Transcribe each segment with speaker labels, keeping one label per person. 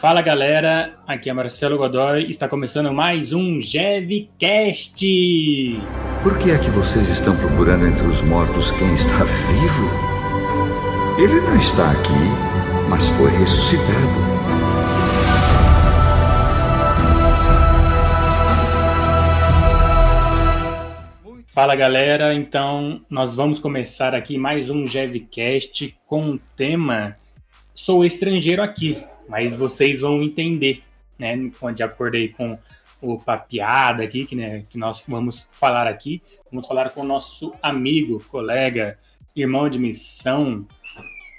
Speaker 1: Fala galera, aqui é Marcelo Godoy, está começando mais um GevCast.
Speaker 2: Por que é que vocês estão procurando entre os mortos quem está vivo? Ele não está aqui, mas foi ressuscitado.
Speaker 1: Fala galera, então nós vamos começar aqui mais um GevCast com o tema Sou estrangeiro aqui, mas vocês vão entender, né? De acordo aí com o papiada aqui, que, né, que nós vamos falar aqui. Vamos falar com o nosso amigo, colega, irmão de missão,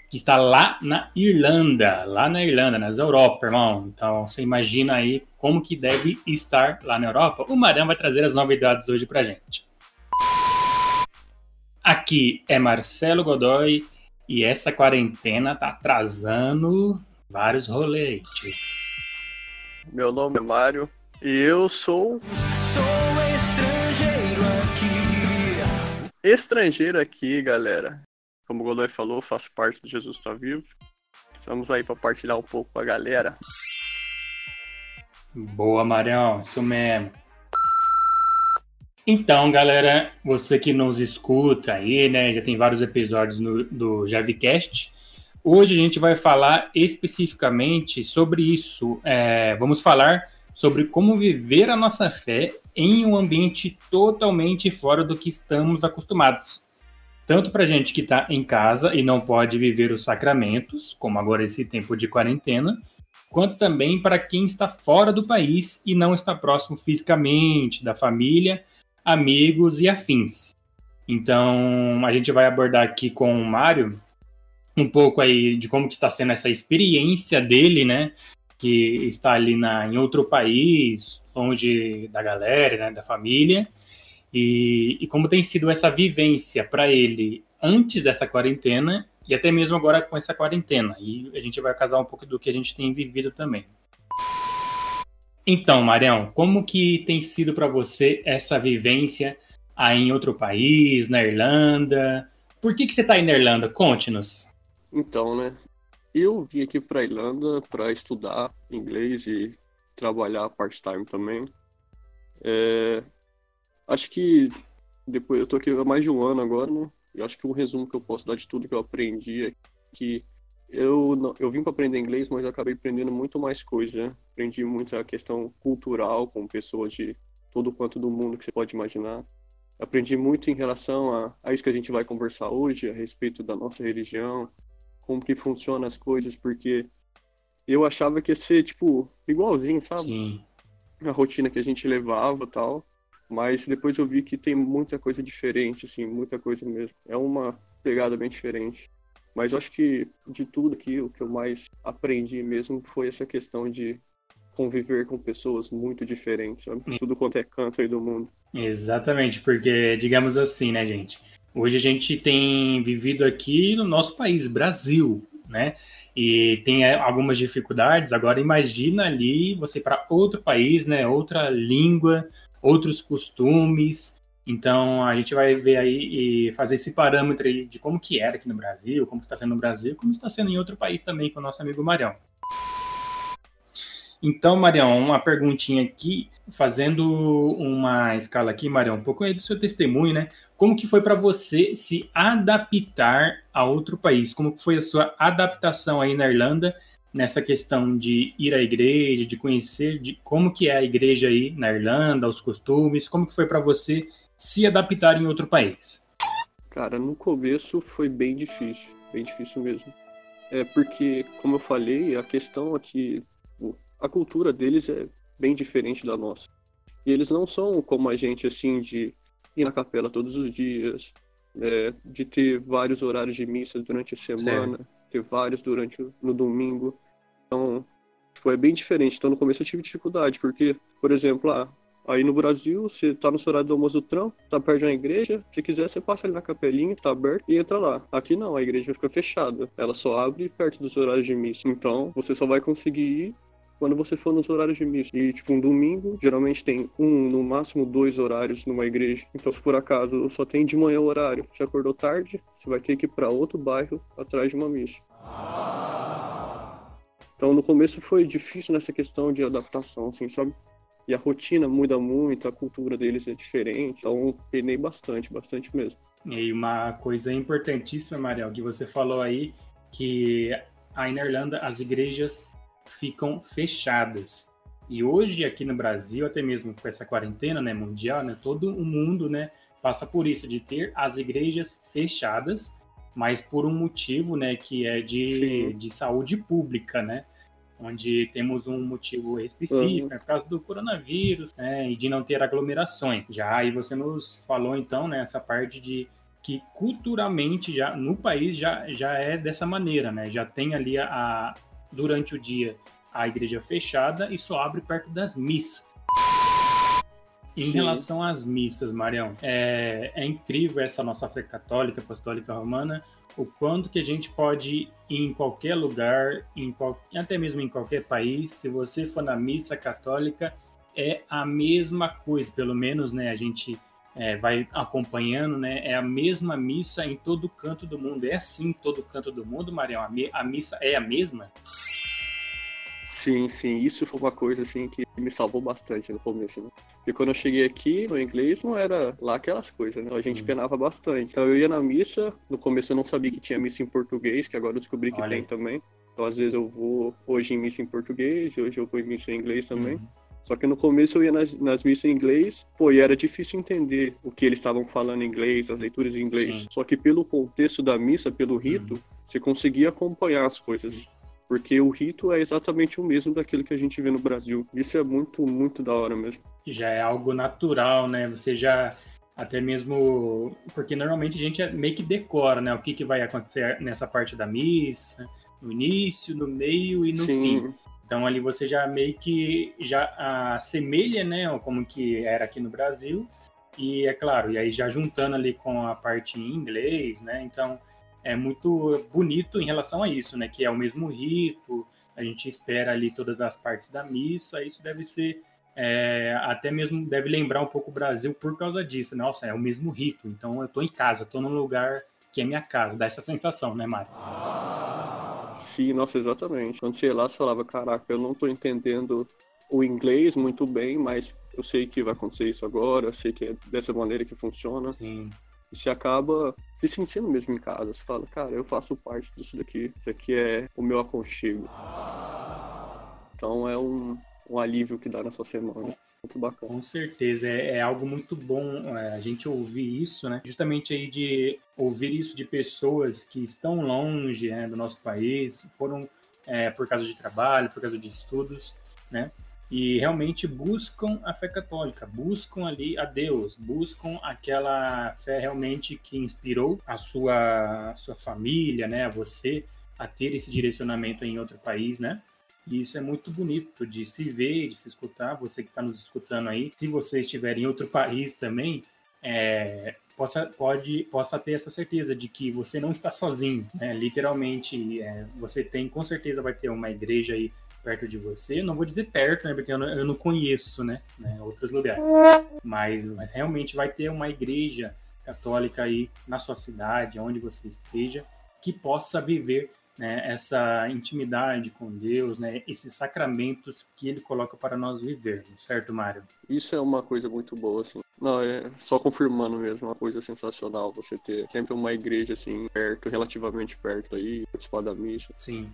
Speaker 1: que está lá na Irlanda, lá na Irlanda, nas Europa, irmão. Então, você imagina aí como que deve estar lá na Europa. O Marão vai trazer as novidades hoje pra gente. Aqui é Marcelo Godoy e essa quarentena tá atrasando vários rolês.
Speaker 3: Meu nome é Mário e eu sou. Sou estrangeiro aqui. Estrangeiro aqui, galera. Como o Godoy falou, faço parte do Jesus Tá Vivo. Estamos aí para partilhar um pouco com a galera.
Speaker 1: Boa, Marião, isso mesmo. Então, galera, você que nos escuta aí, né, já tem vários episódios no, do Javicast. Hoje a gente vai falar especificamente sobre isso. É, vamos falar sobre como viver a nossa fé em um ambiente totalmente fora do que estamos acostumados. Tanto para gente que está em casa e não pode viver os sacramentos, como agora esse tempo de quarentena, quanto também para quem está fora do país e não está próximo fisicamente da família amigos e afins. Então, a gente vai abordar aqui com o Mário um pouco aí de como que está sendo essa experiência dele, né? Que está ali na, em outro país, longe da galera, né, da família, e, e como tem sido essa vivência para ele antes dessa quarentena e até mesmo agora com essa quarentena. E a gente vai casar um pouco do que a gente tem vivido também. Então, Marião, como que tem sido para você essa vivência aí em outro país, na Irlanda? Por que, que você está aí na Irlanda? Conte-nos.
Speaker 3: Então, né? Eu vim aqui para Irlanda para estudar inglês e trabalhar part-time também. É... Acho que depois eu tô aqui há mais de um ano agora, né? Acho que um resumo que eu posso dar de tudo que eu aprendi é que eu, não, eu vim para aprender inglês, mas acabei aprendendo muito mais coisa. Né? Aprendi muito a questão cultural com pessoas de todo quanto do mundo que você pode imaginar. Aprendi muito em relação a, a isso que a gente vai conversar hoje, a respeito da nossa religião, como que funcionam as coisas, porque eu achava que ia ser, tipo, igualzinho, sabe? Sim. A rotina que a gente levava tal. Mas depois eu vi que tem muita coisa diferente, assim, muita coisa mesmo. É uma pegada bem diferente. Mas eu acho que de tudo aqui, o que eu mais aprendi mesmo foi essa questão de conviver com pessoas muito diferentes, sabe? Tudo quanto é canto aí do mundo.
Speaker 1: Exatamente, porque, digamos assim, né, gente? Hoje a gente tem vivido aqui no nosso país, Brasil, né? E tem é, algumas dificuldades. Agora imagina ali você para outro país, né? Outra língua, outros costumes, então a gente vai ver aí e fazer esse parâmetro aí de como que era aqui no Brasil, como está sendo no Brasil, como está sendo em outro país também com o nosso amigo Marião. Então, Marião, uma perguntinha aqui, fazendo uma escala aqui, Marião, um pouco aí do seu testemunho, né? Como que foi para você se adaptar a outro país? Como que foi a sua adaptação aí na Irlanda nessa questão de ir à igreja, de conhecer de como que é a igreja aí na Irlanda, os costumes? Como que foi para você se adaptar em outro país?
Speaker 3: Cara, no começo foi bem difícil, bem difícil mesmo. É porque, como eu falei, a questão aqui, a cultura deles é bem diferente da nossa. E eles não são como a gente, assim, de ir na capela todos os dias, é, de ter vários horários de missa durante a semana, ter vários durante no domingo. Então, tipo, é bem diferente. Então, no começo eu tive dificuldade, porque, por exemplo, ah, Aí no Brasil, você tá no horário do almoço do trampo, tá perto de uma igreja, se quiser você passa ali na capelinha, tá aberto e entra lá. Aqui não, a igreja fica fechada. Ela só abre perto dos horários de missa. Então, você só vai conseguir ir quando você for nos horários de missa. E, tipo, um domingo, geralmente tem um, no máximo dois horários numa igreja. Então, se por acaso só tem de manhã o horário, você acordou tarde, você vai ter que ir para outro bairro atrás de uma missa. Então no começo foi difícil nessa questão de adaptação, assim, sabe? E a rotina muda muito, a cultura deles é diferente, então penei bastante, bastante mesmo.
Speaker 1: E uma coisa importantíssima, Mariel, que você falou aí, que aí na Irlanda as igrejas ficam fechadas. E hoje aqui no Brasil, até mesmo com essa quarentena né, mundial, né, todo o mundo né, passa por isso, de ter as igrejas fechadas, mas por um motivo né, que é de, de saúde pública, né? onde temos um motivo específico, uhum. né, por causa do coronavírus, né, e de não ter aglomerações. Já aí você nos falou então né, parte de que culturalmente já no país já, já é dessa maneira, né? Já tem ali a durante o dia a igreja fechada e só abre perto das missas. Em Sim. relação às missas, Marião, é, é incrível essa nossa fé católica, apostólica romana, o quanto que a gente pode ir em qualquer lugar, em qual, até mesmo em qualquer país, se você for na missa católica, é a mesma coisa, pelo menos, né, a gente é, vai acompanhando, né, é a mesma missa em todo canto do mundo. É assim em todo canto do mundo, Marião? A, missa é a mesma?
Speaker 3: Sim, sim, isso foi uma coisa assim que me salvou bastante no começo, né? Porque quando eu cheguei aqui, no inglês não era lá aquelas coisas, né? A gente uhum. penava bastante. Então eu ia na missa, no começo eu não sabia que tinha missa em português, que agora eu descobri que Olha. tem também. Então às vezes eu vou hoje em missa em português, hoje eu vou em missa em inglês também. Uhum. Só que no começo eu ia nas, nas missas em inglês, pô, e era difícil entender o que eles estavam falando em inglês, as leituras em inglês. Sim. Só que pelo contexto da missa, pelo rito, uhum. você conseguia acompanhar as coisas porque o rito é exatamente o mesmo daquilo que a gente vê no Brasil. Isso é muito, muito da hora mesmo.
Speaker 1: Já é algo natural, né? Você já até mesmo porque normalmente a gente meio que decora, né? O que, que vai acontecer nessa parte da missa, no início, no meio e no Sim. fim. Então ali você já meio que já assemelha, né? Como que era aqui no Brasil. E é claro, e aí já juntando ali com a parte em inglês, né? Então é muito bonito em relação a isso, né? Que é o mesmo rito, a gente espera ali todas as partes da missa, isso deve ser é, até mesmo deve lembrar um pouco o Brasil por causa disso. Né? Nossa, é o mesmo rito, então eu estou em casa, estou num lugar que é minha casa, dá essa sensação, né, Mário?
Speaker 3: Sim, nossa, exatamente. Quando você ia lá, você falava, caraca, eu não estou entendendo o inglês muito bem, mas eu sei que vai acontecer isso agora, eu sei que é dessa maneira que funciona. Sim. Você acaba se sentindo mesmo em casa. Você fala, cara, eu faço parte disso daqui. Isso aqui é o meu aconchego. Então é um, um alívio que dá na sua semana. Muito bacana.
Speaker 1: Com certeza, é, é algo muito bom é, a gente ouvir isso, né? Justamente aí de ouvir isso de pessoas que estão longe né, do nosso país, foram é, por causa de trabalho, por causa de estudos, né? E realmente buscam a fé católica, buscam ali a Deus, buscam aquela fé realmente que inspirou a sua, a sua família, né, a você a ter esse direcionamento em outro país, né? E isso é muito bonito de se ver, de se escutar. Você que está nos escutando aí, se você estiver em outro país também, é, possa, pode, possa ter essa certeza de que você não está sozinho, né? Literalmente, é, você tem, com certeza vai ter uma igreja aí perto de você. Não vou dizer perto, né? Porque eu não, eu não conheço, né, né? Outros lugares. Mas, mas realmente vai ter uma igreja católica aí na sua cidade, onde você esteja, que possa viver né, essa intimidade com Deus, né, esses sacramentos que Ele coloca para nós vivermos, certo, Mário?
Speaker 3: Isso é uma coisa muito boa, assim. Não, é só confirmando mesmo, uma coisa sensacional você ter sempre uma igreja assim perto, relativamente perto aí, participar da missa.
Speaker 1: Sim.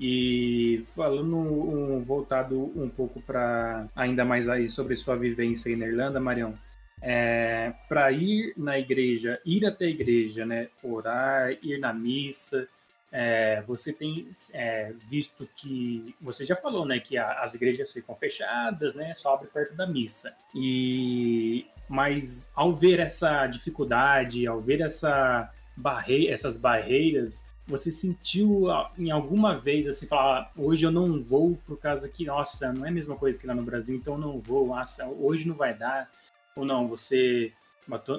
Speaker 1: E falando um, voltado um pouco para ainda mais aí sobre sua vivência aí na Irlanda, Marião, é, para ir na igreja, ir até a igreja, né, orar, ir na missa, é, você tem é, visto que você já falou, né, que a, as igrejas ficam fechadas, né, só abre perto da missa. E mas ao ver essa dificuldade, ao ver essa barre essas barreiras você sentiu em alguma vez assim, falar, ah, hoje eu não vou por causa que, nossa, não é a mesma coisa que lá no Brasil, então não vou, nossa, hoje não vai dar, ou não, você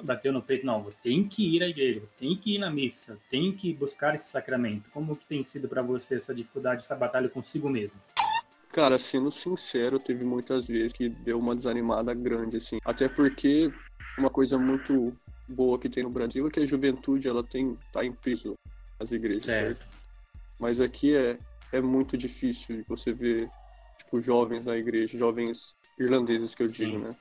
Speaker 1: bateu no peito, não, tem que ir à igreja, tem que ir na missa, tem que buscar esse sacramento. Como que tem sido para você essa dificuldade, essa batalha consigo mesmo?
Speaker 3: Cara, sendo sincero, teve muitas vezes que deu uma desanimada grande, assim. Até porque uma coisa muito boa que tem no Brasil é que a juventude ela tem tá em peso as igrejas, certo? certo? Mas aqui é é muito difícil você ver, tipo, jovens na igreja, jovens irlandeses que eu digo, Sim. né?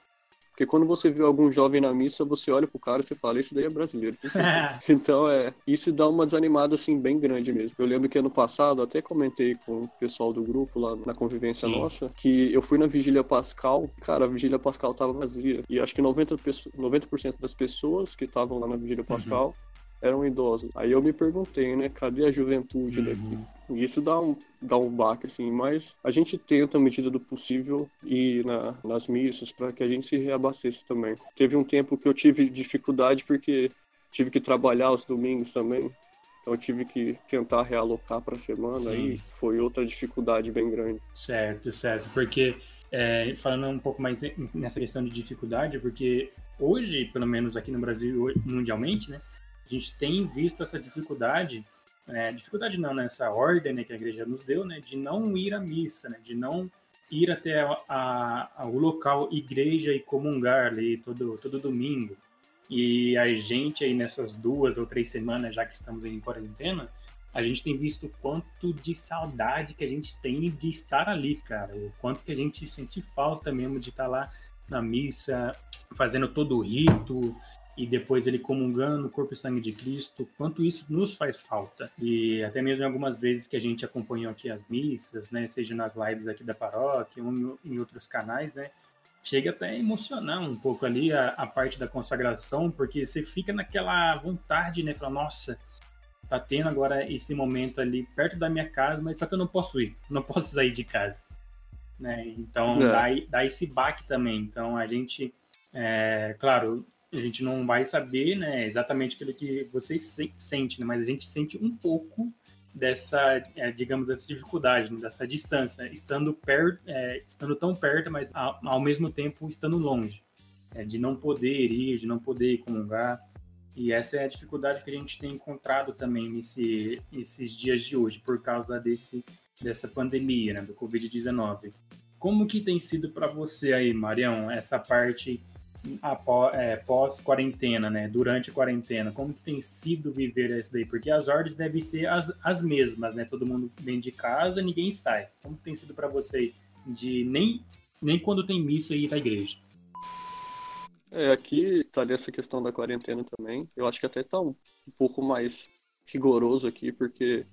Speaker 3: Porque quando você vê algum jovem na missa, você olha pro cara e você fala, esse daí é brasileiro. então, é, isso dá uma desanimada, assim, bem grande mesmo. Eu lembro que ano passado, até comentei com o pessoal do grupo lá na convivência Sim. nossa, que eu fui na Vigília Pascal, cara, a Vigília Pascal tava vazia. E acho que 90%, 90 das pessoas que estavam lá na Vigília uhum. Pascal uhum eram idosos. Aí eu me perguntei, né, cadê a juventude uhum. daqui? E isso dá um, dá um baque, assim, mas a gente tenta, à medida do possível, ir na, nas missas para que a gente se reabasteça também. Teve um tempo que eu tive dificuldade porque tive que trabalhar os domingos também. Então eu tive que tentar realocar para a semana Sim. e foi outra dificuldade bem grande.
Speaker 1: Certo, certo. Porque é, falando um pouco mais nessa questão de dificuldade, porque hoje, pelo menos aqui no Brasil, mundialmente, né, a gente tem visto essa dificuldade, né, dificuldade não, nessa né, ordem né, que a igreja nos deu, né, de não ir à missa, né, de não ir até a, a, o local igreja e comungar ali todo, todo domingo. E a gente aí nessas duas ou três semanas, já que estamos em quarentena, a gente tem visto o quanto de saudade que a gente tem de estar ali, cara. O quanto que a gente sente falta mesmo de estar lá na missa, fazendo todo o rito, e depois ele comungando o corpo e sangue de Cristo, quanto isso nos faz falta. E até mesmo algumas vezes que a gente acompanhou aqui as missas, né, seja nas lives aqui da paróquia ou em outros canais, né, chega até a emocionar um pouco ali a, a parte da consagração, porque você fica naquela vontade, né, falar, nossa, tá tendo agora esse momento ali perto da minha casa, mas só que eu não posso ir, não posso sair de casa. Né? Então é. dá, dá esse baque também. Então a gente, é, claro, a gente não vai saber né, exatamente aquilo que vocês sentem, né, mas a gente sente um pouco dessa, é, digamos, dessa dificuldade, né, dessa distância, estando, é, estando tão perto, mas ao, ao mesmo tempo estando longe, é, de não poder ir, de não poder comungar. E essa é a dificuldade que a gente tem encontrado também nesse, nesses dias de hoje, por causa desse, dessa pandemia, né, do Covid-19. Como que tem sido para você aí, Marião, essa parte após, é, pós-quarentena, né? Durante a quarentena, como que tem sido viver isso daí? Porque as ordens devem ser as, as mesmas, né? Todo mundo vem de casa, ninguém sai. Como tem sido para você de nem, nem quando tem missa ir à igreja?
Speaker 3: É, aqui tá nessa questão da quarentena também. Eu acho que até tá um, um pouco mais rigoroso aqui, porque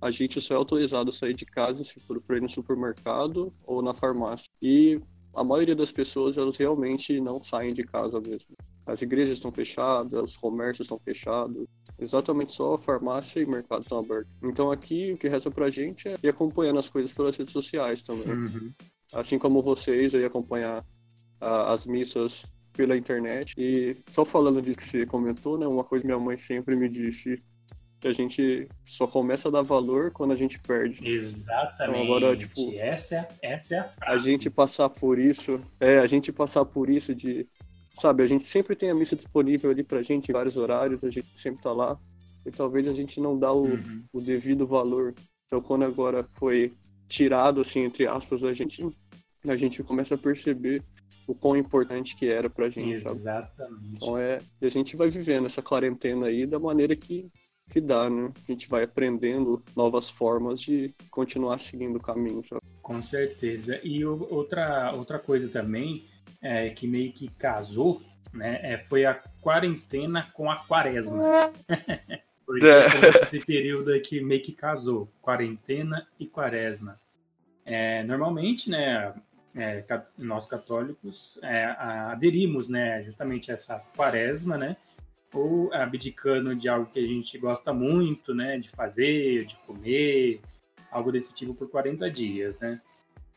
Speaker 3: a gente só é autorizado a sair de casa se for para ir no supermercado ou na farmácia. E a maioria das pessoas elas realmente não saem de casa mesmo. As igrejas estão fechadas, os comércios estão fechados, exatamente só a farmácia e o mercado estão abertos. Então aqui o que resta pra gente é ir acompanhando as coisas pelas redes sociais também. Uhum. Assim como vocês aí acompanhar a, as missas pela internet. E só falando disso que você comentou, né, uma coisa que minha mãe sempre me disse a gente só começa a dar valor quando a gente perde.
Speaker 1: Exatamente. Então agora, tipo, essa é, essa é a frase.
Speaker 3: A gente passar por isso, é, a gente passar por isso de, sabe, a gente sempre tem a missa disponível ali pra gente em vários horários, a gente sempre tá lá, e talvez a gente não dá o, uhum. o devido valor. Então quando agora foi tirado, assim, entre aspas, a gente, a gente começa a perceber o quão importante que era pra gente,
Speaker 1: Exatamente.
Speaker 3: sabe? Então é, a gente vai vivendo essa quarentena aí da maneira que que dá, né? A gente vai aprendendo novas formas de continuar seguindo o caminho. Sabe?
Speaker 1: Com certeza. E outra, outra coisa também é, que meio que casou, né? É, foi a quarentena com a quaresma. Porque é. esse período aqui meio que casou, quarentena e quaresma. É, normalmente, né, é, nós católicos é, aderimos, né, justamente a essa quaresma, né, ou abdicando de algo que a gente gosta muito, né, de fazer, de comer, algo desse tipo por 40 dias, né?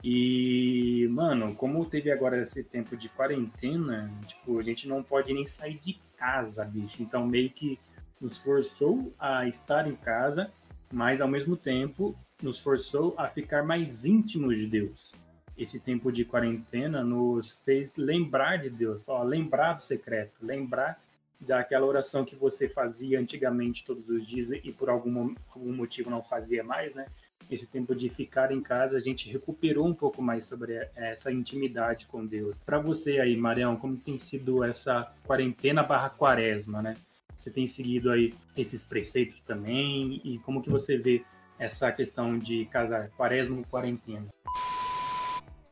Speaker 1: E, mano, como teve agora esse tempo de quarentena, tipo, a gente não pode nem sair de casa, bicho. Então, meio que nos forçou a estar em casa, mas ao mesmo tempo nos forçou a ficar mais íntimos de Deus. Esse tempo de quarentena nos fez lembrar de Deus, ó, lembrar do secreto, lembrar daquela oração que você fazia antigamente todos os dias e por algum, algum motivo não fazia mais, né? Esse tempo de ficar em casa, a gente recuperou um pouco mais sobre essa intimidade com Deus. Para você aí, Marião, como tem sido essa quarentena barra quaresma, né? Você tem seguido aí esses preceitos também e como que você vê essa questão de casar quaresma quarentena?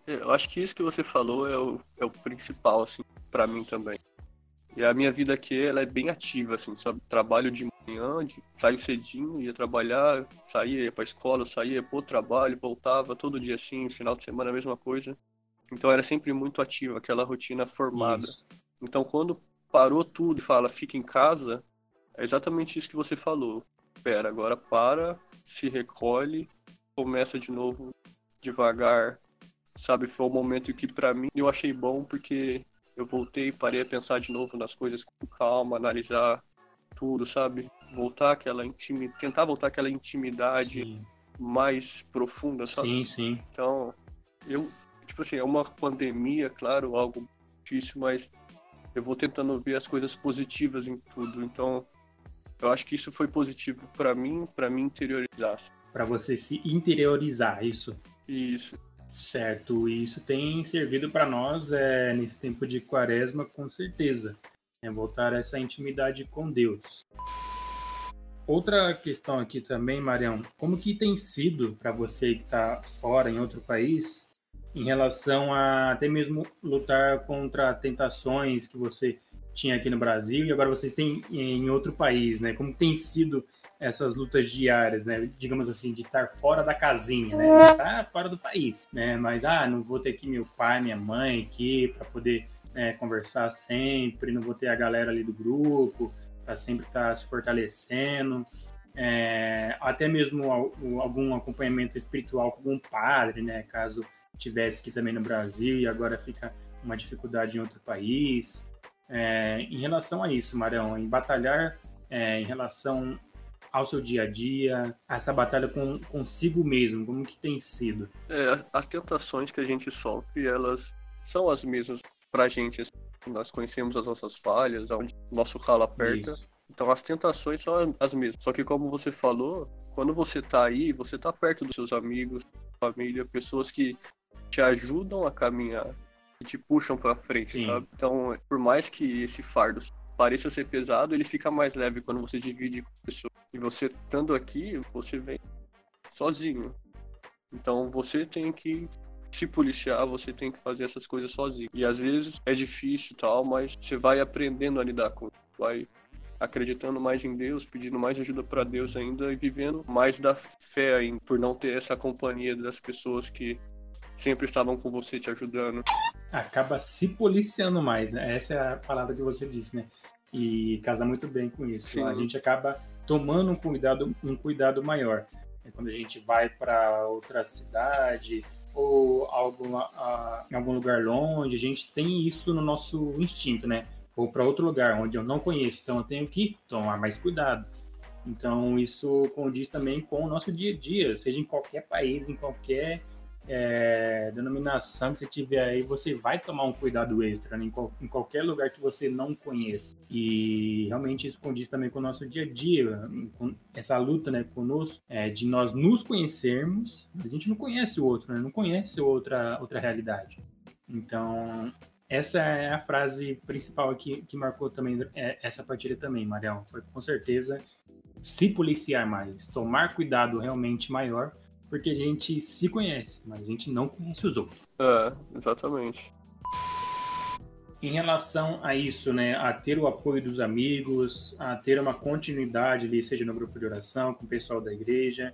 Speaker 3: Eu acho que isso que você falou é o, é o principal, assim, para mim também. E a minha vida aqui, ela é bem ativa, assim, sabe? Trabalho de manhã, de, saio cedinho, ia trabalhar, saía, ia pra escola, saía pro trabalho, voltava todo dia assim, final de semana a mesma coisa. Então era sempre muito ativa, aquela rotina formada. Isso. Então quando parou tudo e fala, fica em casa, é exatamente isso que você falou. Pera, agora para, se recolhe, começa de novo devagar, sabe? Foi um momento que para mim eu achei bom porque eu voltei, parei a pensar de novo nas coisas com calma, analisar tudo, sabe? Voltar aquela intimidade, tentar voltar aquela intimidade sim. mais profunda, sabe?
Speaker 1: Sim, sim.
Speaker 3: Então, eu, tipo assim, é uma pandemia, claro, algo difícil, mas eu vou tentando ver as coisas positivas em tudo. Então, eu acho que isso foi positivo para mim, para mim interiorizar.
Speaker 1: Para você se interiorizar, isso.
Speaker 3: Isso.
Speaker 1: Certo, e isso tem servido para nós é, nesse tempo de quaresma, com certeza. É voltar a essa intimidade com Deus. Outra questão aqui também, Marião, como que tem sido para você que está fora em outro país, em relação a até mesmo lutar contra tentações que você tinha aqui no Brasil e agora vocês têm em outro país, né? Como tem sido essas lutas diárias, né? Digamos assim, de estar fora da casinha, né? Estar fora do país, né? Mas, ah, não vou ter aqui meu pai, minha mãe aqui para poder né, conversar sempre, não vou ter a galera ali do grupo para sempre estar tá se fortalecendo. É, até mesmo algum acompanhamento espiritual com algum padre, né? Caso tivesse aqui também no Brasil e agora fica uma dificuldade em outro país. É, em relação a isso, Marão, em batalhar é, em relação ao seu dia a dia, essa batalha com consigo mesmo, como que tem sido?
Speaker 3: É, as tentações que a gente sofre, elas são as mesmas pra gente. Assim. Nós conhecemos as nossas falhas, onde nosso calo aperta. Isso. Então as tentações são as mesmas. Só que como você falou, quando você tá aí, você tá perto dos seus amigos, família, pessoas que te ajudam a caminhar e te puxam para frente, Sim. sabe? Então, por mais que esse fardo pareça ser pesado, ele fica mais leve quando você divide com pessoas. E você estando aqui, você vem sozinho. Então você tem que se policiar, você tem que fazer essas coisas sozinho. E às vezes é difícil tal, mas você vai aprendendo a lidar com isso. Vai acreditando mais em Deus, pedindo mais ajuda para Deus ainda e vivendo mais da fé ainda, por não ter essa companhia das pessoas que sempre estavam com você te ajudando.
Speaker 1: Acaba se policiando mais, né? Essa é a palavra que você disse, né? E casa muito bem com isso. Sim. A gente acaba tomando um cuidado, um cuidado maior. É quando a gente vai para outra cidade ou algum, a, em algum lugar longe, a gente tem isso no nosso instinto, né? Ou para outro lugar onde eu não conheço, então eu tenho que tomar mais cuidado. Então isso condiz também com o nosso dia a dia, seja em qualquer país, em qualquer é, denominação que você tiver aí, você vai tomar um cuidado extra né, em, qual, em, qualquer lugar que você não conheça. E realmente isso condiz também com o nosso dia a dia, com essa luta né, conosco, é, de nós nos conhecermos, mas a gente não conhece o outro, né, não conhece outra, outra realidade. Então, essa é a frase principal aqui que marcou também é, essa partida também, Marião. Foi com certeza se policiar mais, tomar cuidado realmente maior porque a gente se conhece, mas a gente não conhece os outros.
Speaker 3: É, exatamente.
Speaker 1: Em relação a isso, né, a ter o apoio dos amigos, a ter uma continuidade ali, seja no grupo de oração, com o pessoal da igreja,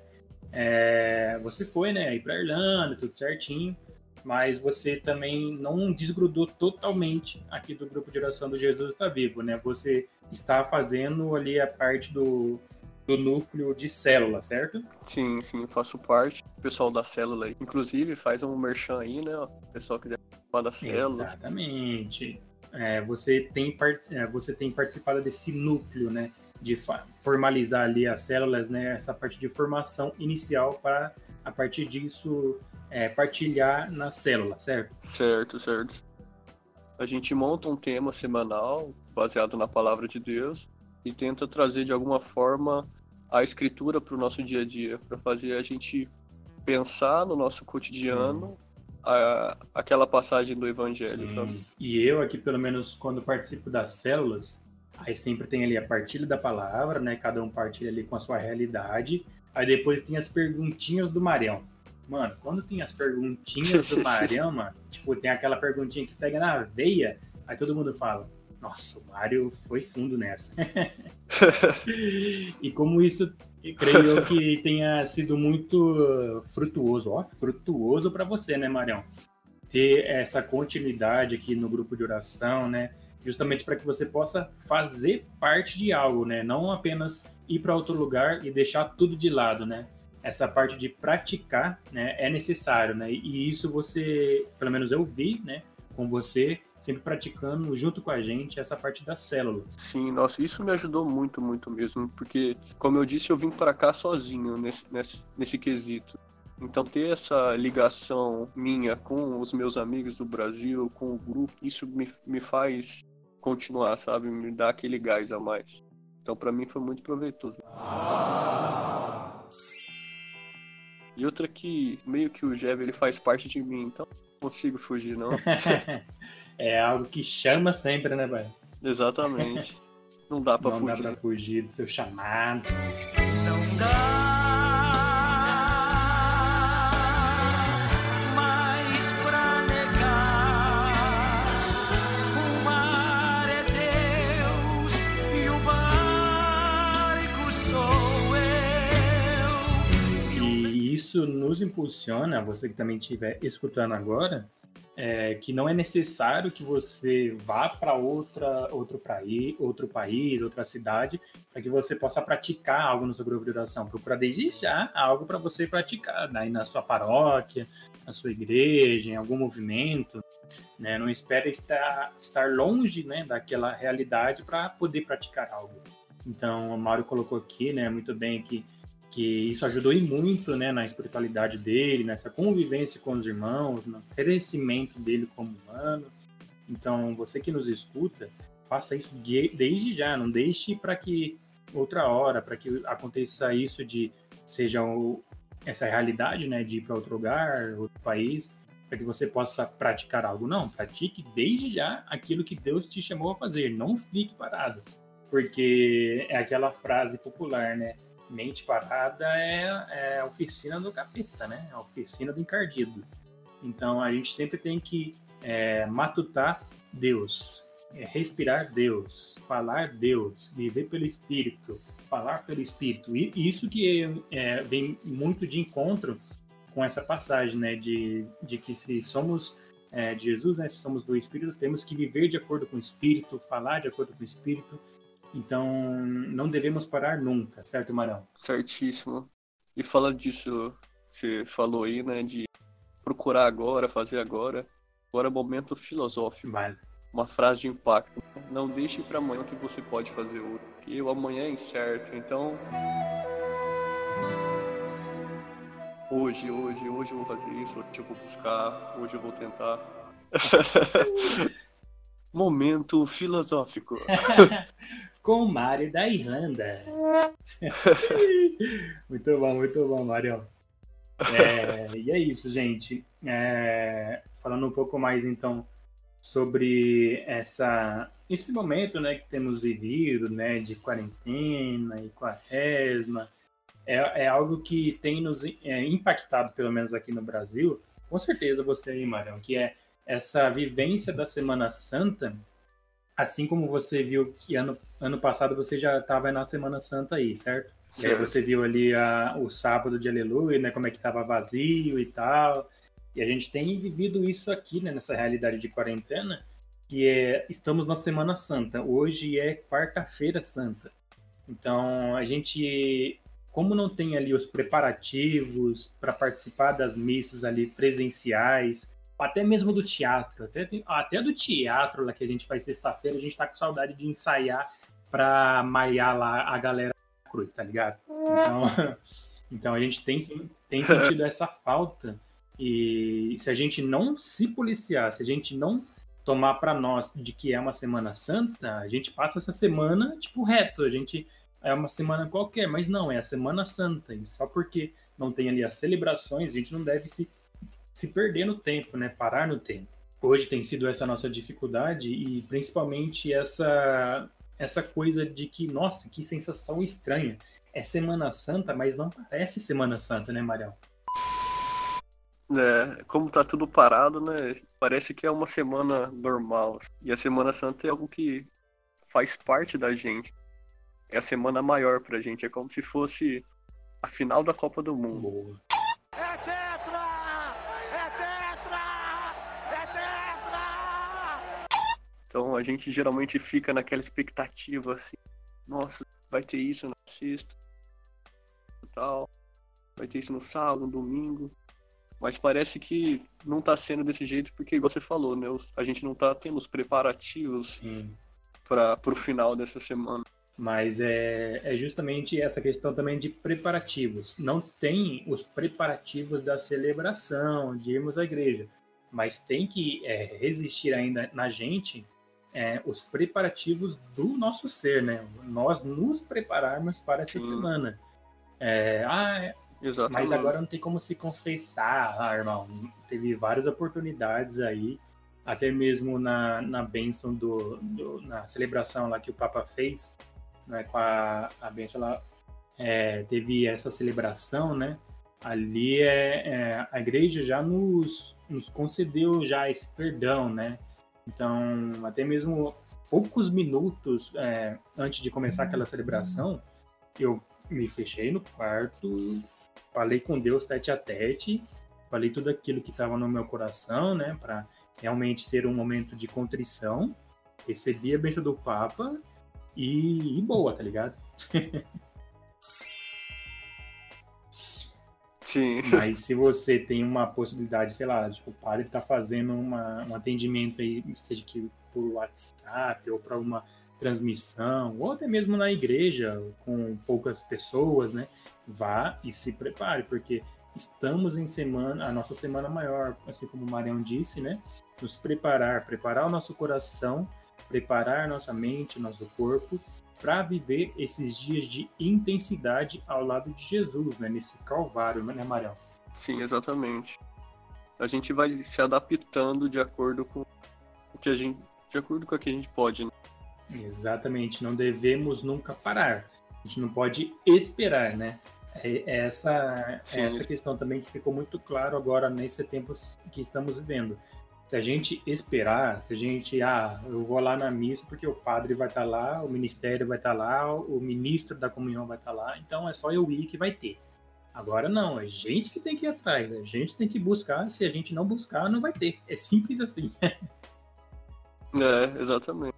Speaker 1: é, você foi, né, ir para Irlanda, tudo certinho, mas você também não desgrudou totalmente aqui do grupo de oração do Jesus está vivo, né? Você está fazendo ali a parte do, do núcleo de célula, certo?
Speaker 3: Sim, sim, faço parte. O pessoal da célula, inclusive, faz um merchan aí, né? O pessoal quiser participar da célula.
Speaker 1: Exatamente. É, você, tem part... É, você tem participado desse núcleo, né? De formalizar ali as células, né? Essa parte de formação inicial para, a partir disso, é, partilhar na célula, certo?
Speaker 3: Certo, certo. A gente monta um tema semanal baseado na palavra de Deus e tenta trazer de alguma forma a escritura para o nosso dia a dia, para fazer a gente pensar no nosso cotidiano a, aquela passagem do evangelho, Sim. sabe?
Speaker 1: E eu aqui, pelo menos, quando participo das células, aí sempre tem ali a partilha da palavra, né? Cada um partilha ali com a sua realidade, Aí depois tem as perguntinhas do Marião. Mano, quando tem as perguntinhas do Marião, mano, tipo, tem aquela perguntinha que pega na veia, aí todo mundo fala, nossa, o Mário foi fundo nessa. e como isso, creio eu que tenha sido muito frutuoso, ó, frutuoso para você, né, Marião? Ter essa continuidade aqui no grupo de oração, né? Justamente para que você possa fazer parte de algo, né? Não apenas ir para outro lugar e deixar tudo de lado, né? Essa parte de praticar, né, é necessário, né? E isso você, pelo menos eu vi, né, com você, sempre praticando junto com a gente essa parte das células.
Speaker 3: Sim, nossa, isso me ajudou muito, muito mesmo, porque, como eu disse, eu vim para cá sozinho nesse, nesse, nesse quesito. Então, ter essa ligação minha com os meus amigos do Brasil, com o grupo, isso me, me faz continuar, sabe? Me dá aquele gás a mais. Então, para mim, foi muito proveitoso. E outra que, meio que o Jev, ele faz parte de mim, então não consigo fugir, não.
Speaker 1: é algo que chama sempre, né, pai?
Speaker 3: Exatamente. Não dá pra
Speaker 1: não
Speaker 3: fugir.
Speaker 1: Não dá pra fugir do seu chamado.
Speaker 4: Não dá.
Speaker 1: Isso nos impulsiona, você que também estiver escutando agora, é, que não é necessário que você vá para outra outro país, outro país, outra cidade, para que você possa praticar algo no seu grupo de oração. Procura desde já algo para você praticar, aí na sua paróquia, na sua igreja, em algum movimento. Né? Não espere estar, estar longe né, daquela realidade para poder praticar algo. Então, o Mário colocou aqui, né, muito bem que que isso ajudou muito né, na espiritualidade dele, nessa convivência com os irmãos, no crescimento dele como humano. Então, você que nos escuta, faça isso desde já, não deixe para que outra hora, para que aconteça isso de seja o, essa realidade, né, de ir para outro lugar, outro país, para que você possa praticar algo. Não, pratique desde já aquilo que Deus te chamou a fazer, não fique parado. Porque é aquela frase popular, né? Mente parada é, é a oficina do capeta, né? A oficina do encardido. Então a gente sempre tem que é, matutar Deus, é, respirar Deus, falar Deus, viver pelo Espírito, falar pelo Espírito. E isso que é, vem muito de encontro com essa passagem, né? De, de que se somos é, de Jesus, né? Se somos do Espírito, temos que viver de acordo com o Espírito, falar de acordo com o Espírito então, não devemos parar nunca, certo, Marão?
Speaker 3: Certíssimo. E falando disso, você falou aí, né, de procurar agora, fazer agora. Agora é momento filosófico.
Speaker 1: Vale.
Speaker 3: Uma frase de impacto. Não deixe para amanhã o que você pode fazer hoje. Porque o amanhã é incerto. Então, hoje, hoje, hoje eu vou fazer isso, hoje eu vou buscar, hoje eu vou tentar. Momento filosófico.
Speaker 1: com Mário da Irlanda. muito bom, muito bom, Mário. É, e é isso, gente. É, falando um pouco mais, então, sobre essa, esse momento né, que temos vivido, né, de quarentena e quaresma, é, é algo que tem nos é, impactado, pelo menos aqui no Brasil. Com certeza você aí, Marião, que é essa vivência da Semana Santa assim como você viu que ano, ano passado você já estava na Semana Santa aí, certo? certo. E aí você viu ali a, o sábado de Aleluia, né? Como é que estava vazio e tal. E a gente tem vivido isso aqui, né? Nessa realidade de quarentena, que é estamos na Semana Santa. Hoje é quarta-feira santa. Então a gente, como não tem ali os preparativos para participar das missas ali presenciais, até mesmo do teatro, até, até do teatro lá que a gente faz sexta-feira, a gente tá com saudade de ensaiar pra maiar lá a galera cruz, tá ligado? Então, então a gente tem, tem sentido essa falta. E se a gente não se policiar, se a gente não tomar para nós de que é uma semana santa, a gente passa essa semana tipo reto, a gente é uma semana qualquer, mas não, é a semana santa, e só porque não tem ali as celebrações, a gente não deve se se perder no tempo, né? Parar no tempo. Hoje tem sido essa nossa dificuldade e principalmente essa essa coisa de que, nossa, que sensação estranha. é Semana Santa, mas não parece Semana Santa, né, Marião?
Speaker 3: É, como tá tudo parado, né? Parece que é uma semana normal. E a Semana Santa é algo que faz parte da gente. É a semana maior pra gente. É como se fosse a final da Copa do Mundo.
Speaker 1: Boa.
Speaker 3: Então a gente geralmente fica naquela expectativa assim, nossa, vai ter isso na sexta, tal, vai ter isso no sábado, no domingo. Mas parece que não tá sendo desse jeito porque, igual você falou, né? A gente não tá tendo os preparativos para pro final dessa semana.
Speaker 1: Mas é, é justamente essa questão também de preparativos. Não tem os preparativos da celebração, de irmos à igreja, mas tem que é, resistir ainda na gente é, os preparativos do nosso ser, né? Nós nos prepararmos para essa
Speaker 3: Sim.
Speaker 1: semana. É, ah, é,
Speaker 3: Exatamente.
Speaker 1: mas agora não tem como se confessar, ah, irmão. Teve várias oportunidades aí, até mesmo na, na bênção do, do- na celebração lá que o Papa fez, né, com a, a bênção lá, é, teve essa celebração, né? Ali é, é, a igreja já nos, nos concedeu já esse perdão, né? Então, até mesmo poucos minutos é, antes de começar aquela celebração, eu me fechei no quarto, falei com Deus tete a tete, falei tudo aquilo que estava no meu coração, né, para realmente ser um momento de contrição. Recebi a bênção do Papa e, e boa, tá ligado?
Speaker 3: Sim.
Speaker 1: Mas se você tem uma possibilidade, sei lá, tipo, o padre tá fazendo uma, um atendimento aí, seja que por WhatsApp ou para uma transmissão, ou até mesmo na igreja, com poucas pessoas, né? Vá e se prepare, porque estamos em semana, a nossa semana maior, assim como o Marião disse, né? Nos preparar, preparar o nosso coração, preparar nossa mente, nosso corpo, para viver esses dias de intensidade ao lado de Jesus, né? Nesse calvário, né, Marião?
Speaker 3: Sim, exatamente. A gente vai se adaptando de acordo com o que a gente, de acordo com o que a gente pode. Né?
Speaker 1: Exatamente, não devemos nunca parar. A gente não pode esperar, né? É é essa, é essa questão também que ficou muito claro agora nesse tempo que estamos vivendo. Se a gente esperar, se a gente, ah, eu vou lá na missa porque o padre vai estar lá, o ministério vai estar lá, o ministro da comunhão vai estar lá, então é só eu ir que vai ter. Agora não, é gente que tem que ir atrás, a gente tem que buscar, se a gente não buscar, não vai ter. É simples assim.
Speaker 3: É, exatamente.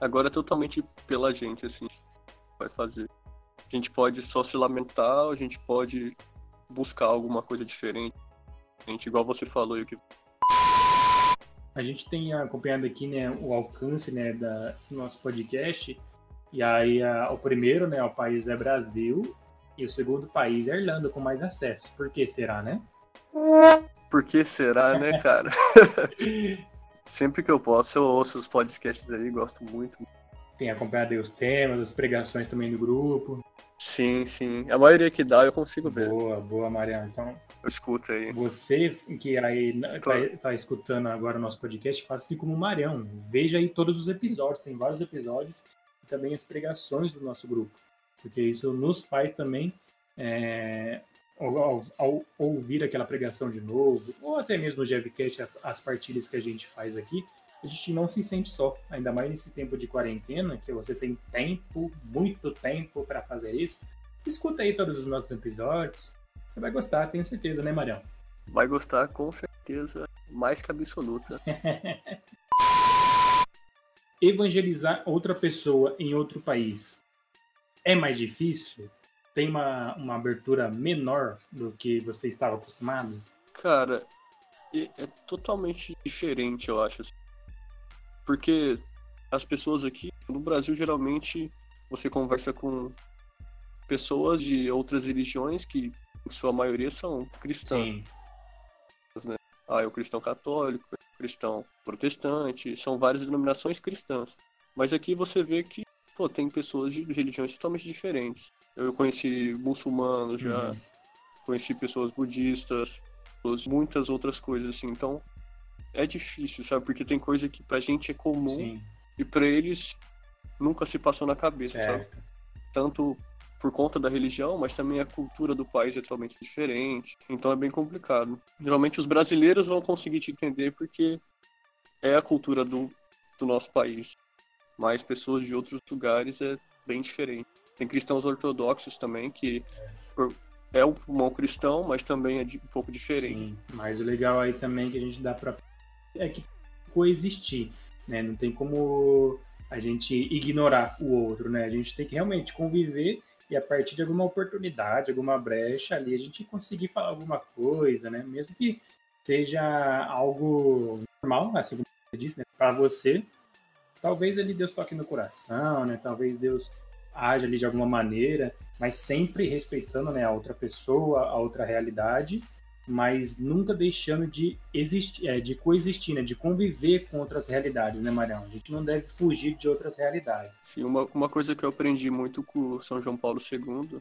Speaker 3: Agora é totalmente pela gente, assim, vai fazer. A gente pode só se lamentar, a gente pode buscar alguma coisa diferente. A gente, igual você falou, que
Speaker 1: A gente tem acompanhado aqui né, o alcance né, da, do nosso podcast. E aí a- o primeiro, né, o país é Brasil. E o segundo país é Irlanda, com mais acessos. Por que será, né?
Speaker 3: Por que será, né, cara? Sempre que eu posso, eu ouço os podcasts aí, gosto muito.
Speaker 1: Tem acompanhado aí os temas, as pregações também do grupo.
Speaker 3: Sim, sim. A maioria que dá eu consigo ver.
Speaker 1: Boa, boa, Mariana. Então,
Speaker 3: Eu escuto aí.
Speaker 1: você que aí tá,
Speaker 3: Claro.
Speaker 1: tá escutando agora o nosso podcast, faça assim como o Marião. Veja aí todos os episódios, tem vários episódios, e também as pregações do nosso grupo. Porque isso nos faz também, é, ao, ao- ao ouvir aquela pregação de novo, ou até mesmo o Jevcast, as partilhas que a gente faz aqui, a gente não se sente só. Ainda mais nesse tempo de quarentena, que você tem tempo, muito tempo para fazer isso. Escuta aí todos os nossos episódios. Você vai gostar, tenho certeza, né, Marião?
Speaker 3: Vai gostar com certeza, mais que absoluta.
Speaker 1: Evangelizar outra pessoa em outro país é mais difícil? Tem uma, uma abertura menor do que você estava acostumado?
Speaker 3: Cara, é totalmente diferente, eu acho. Porque as pessoas aqui, no Brasil, geralmente, você conversa com pessoas de outras religiões que, em sua maioria, são cristãs.
Speaker 1: Sim,
Speaker 3: Ah, é o cristão católico, é o cristão protestante, são várias denominações cristãs. Mas aqui você vê que, pô, tem pessoas de religiões totalmente diferentes. Eu conheci muçulmanos já,
Speaker 1: Uhum.
Speaker 3: conheci pessoas budistas, muitas outras coisas assim. Então, é difícil, sabe? Porque tem coisa que pra gente é comum
Speaker 1: sim,
Speaker 3: e pra eles nunca se passou na cabeça, sabe?
Speaker 1: certo.
Speaker 3: Tanto por conta da religião, mas também a cultura do país é totalmente diferente. Então é bem complicado. Geralmente os brasileiros vão conseguir te entender porque é a cultura do, do nosso país. Mas pessoas de outros lugares é bem diferente. Tem cristãos ortodoxos também que é um pulmão cristão, mas também é um pouco diferente. Sim,
Speaker 1: mas o legal aí também que a gente dá para é que coexistir, né? Não tem como a gente ignorar o outro, né? A gente tem que realmente conviver e a partir de alguma oportunidade, alguma brecha ali, a gente conseguir falar alguma coisa, né? Mesmo que seja algo normal, assim como você disse, né? Para você, talvez ali Deus toque no coração, né? Talvez Deus haja ali de alguma maneira, mas sempre respeitando né, a outra pessoa, a outra realidade, mas nunca deixando de existir, é, de coexistir, né, de conviver com outras realidades, né, Marião? A gente não deve fugir de outras realidades.
Speaker 3: Sim, uma, uma coisa que eu aprendi muito com São João Paulo II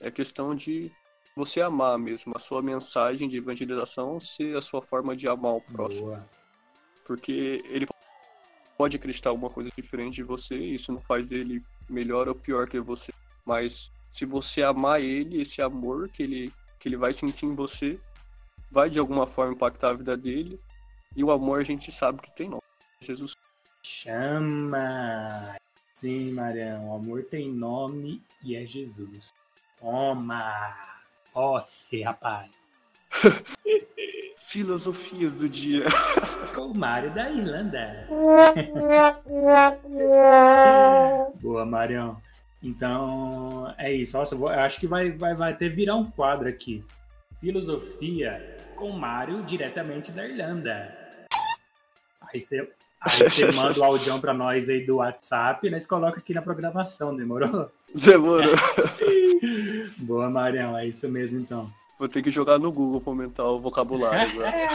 Speaker 3: é a questão de você amar mesmo, a sua mensagem de evangelização ser a sua forma de amar o próximo. Boa. Porque ele pode acreditar alguma coisa diferente de você, isso não faz dele melhor ou pior que você. Mas se você amar ele, esse amor que ele, que ele vai sentir em você, vai de alguma forma impactar a vida dele. E o amor a gente sabe que tem nome. Jesus.
Speaker 1: Chama! Sim, Marião, o amor tem nome e é Jesus. Toma! Posse, rapaz!
Speaker 3: Filosofias do dia.
Speaker 1: Com o Mário da Irlanda. Boa, Marião. Então, é isso. Nossa, eu acho que vai, vai, vai até virar um quadro aqui. Filosofia com Mário diretamente da Irlanda. Aí você, aí você manda o áudio para nós aí do WhatsApp e nós coloca aqui na programação, demorou?
Speaker 3: Demorou.
Speaker 1: Boa, Marião, é isso mesmo então.
Speaker 3: Vou ter que jogar no Google pra aumentar o vocabulário agora.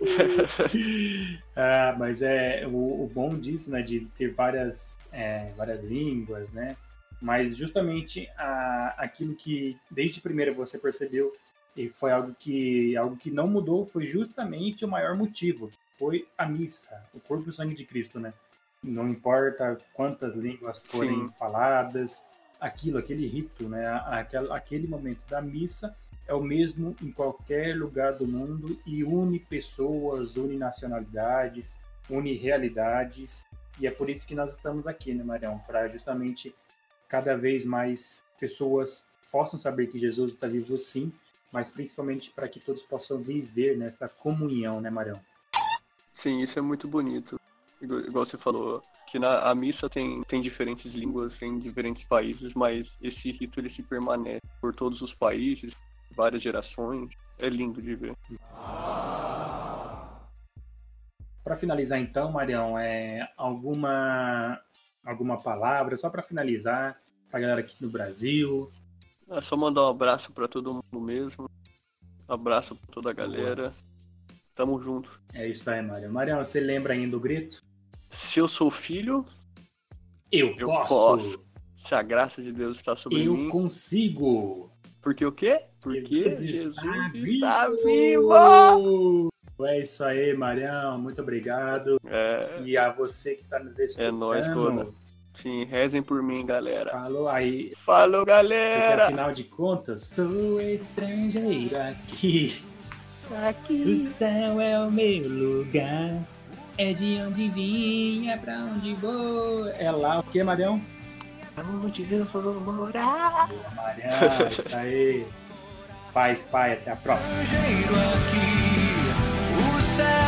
Speaker 1: ah, mas é o, o, bom disso, né, de ter várias, é, várias línguas, né? Mas justamente a, aquilo que desde primeira você percebeu e foi algo que algo que não mudou foi justamente o maior motivo, que foi a missa, o corpo e o sangue de Cristo, né? Não importa quantas línguas forem Sim. faladas, aquilo, aquele rito, né? Aquele, aquele momento da missa é o mesmo em qualquer lugar do mundo e une pessoas, une nacionalidades, une realidades. E é por isso que nós estamos aqui, né, Marião? Para justamente cada vez mais pessoas possam saber que Jesus está vivo sim, mas principalmente para que todos possam viver nessa comunhão, né, Marião?
Speaker 3: Sim, isso é muito bonito. Igual você falou, que na a missa tem, tem diferentes línguas em diferentes países, mas esse rito ele se permanece por todos os países, várias gerações. É lindo de ver.
Speaker 1: Para finalizar então, Marião, é alguma alguma palavra só para finalizar para a galera aqui no Brasil?
Speaker 3: É só mandar um abraço para todo mundo mesmo. Um abraço para toda a galera. Tamo junto.
Speaker 1: É isso aí, Marião. Marião, você lembra ainda o grito?
Speaker 3: Se eu sou filho,
Speaker 1: eu, eu posso. posso.
Speaker 3: Se a graça de Deus está sobre
Speaker 1: eu
Speaker 3: mim,
Speaker 1: eu consigo.
Speaker 3: Porque o quê? Porque Jesus, Jesus está, está vivo.
Speaker 1: É isso aí, Marião. Muito obrigado.
Speaker 3: É...
Speaker 1: E a você que está nos escutando.
Speaker 3: É nóis, Gona. Sim, rezem por mim, galera.
Speaker 1: Falou aí.
Speaker 3: Falou, galera.
Speaker 1: Porque, afinal de contas, sou estrangeiro aqui.
Speaker 3: Aqui.
Speaker 1: O céu é o meu lugar. É de onde vim, é pra onde vou. É lá o que, Marião?
Speaker 3: Onde eu vou morar.
Speaker 1: Boa, Marião, isso aí. Paz, pai, até a próxima. Estrangeiro aqui, o céu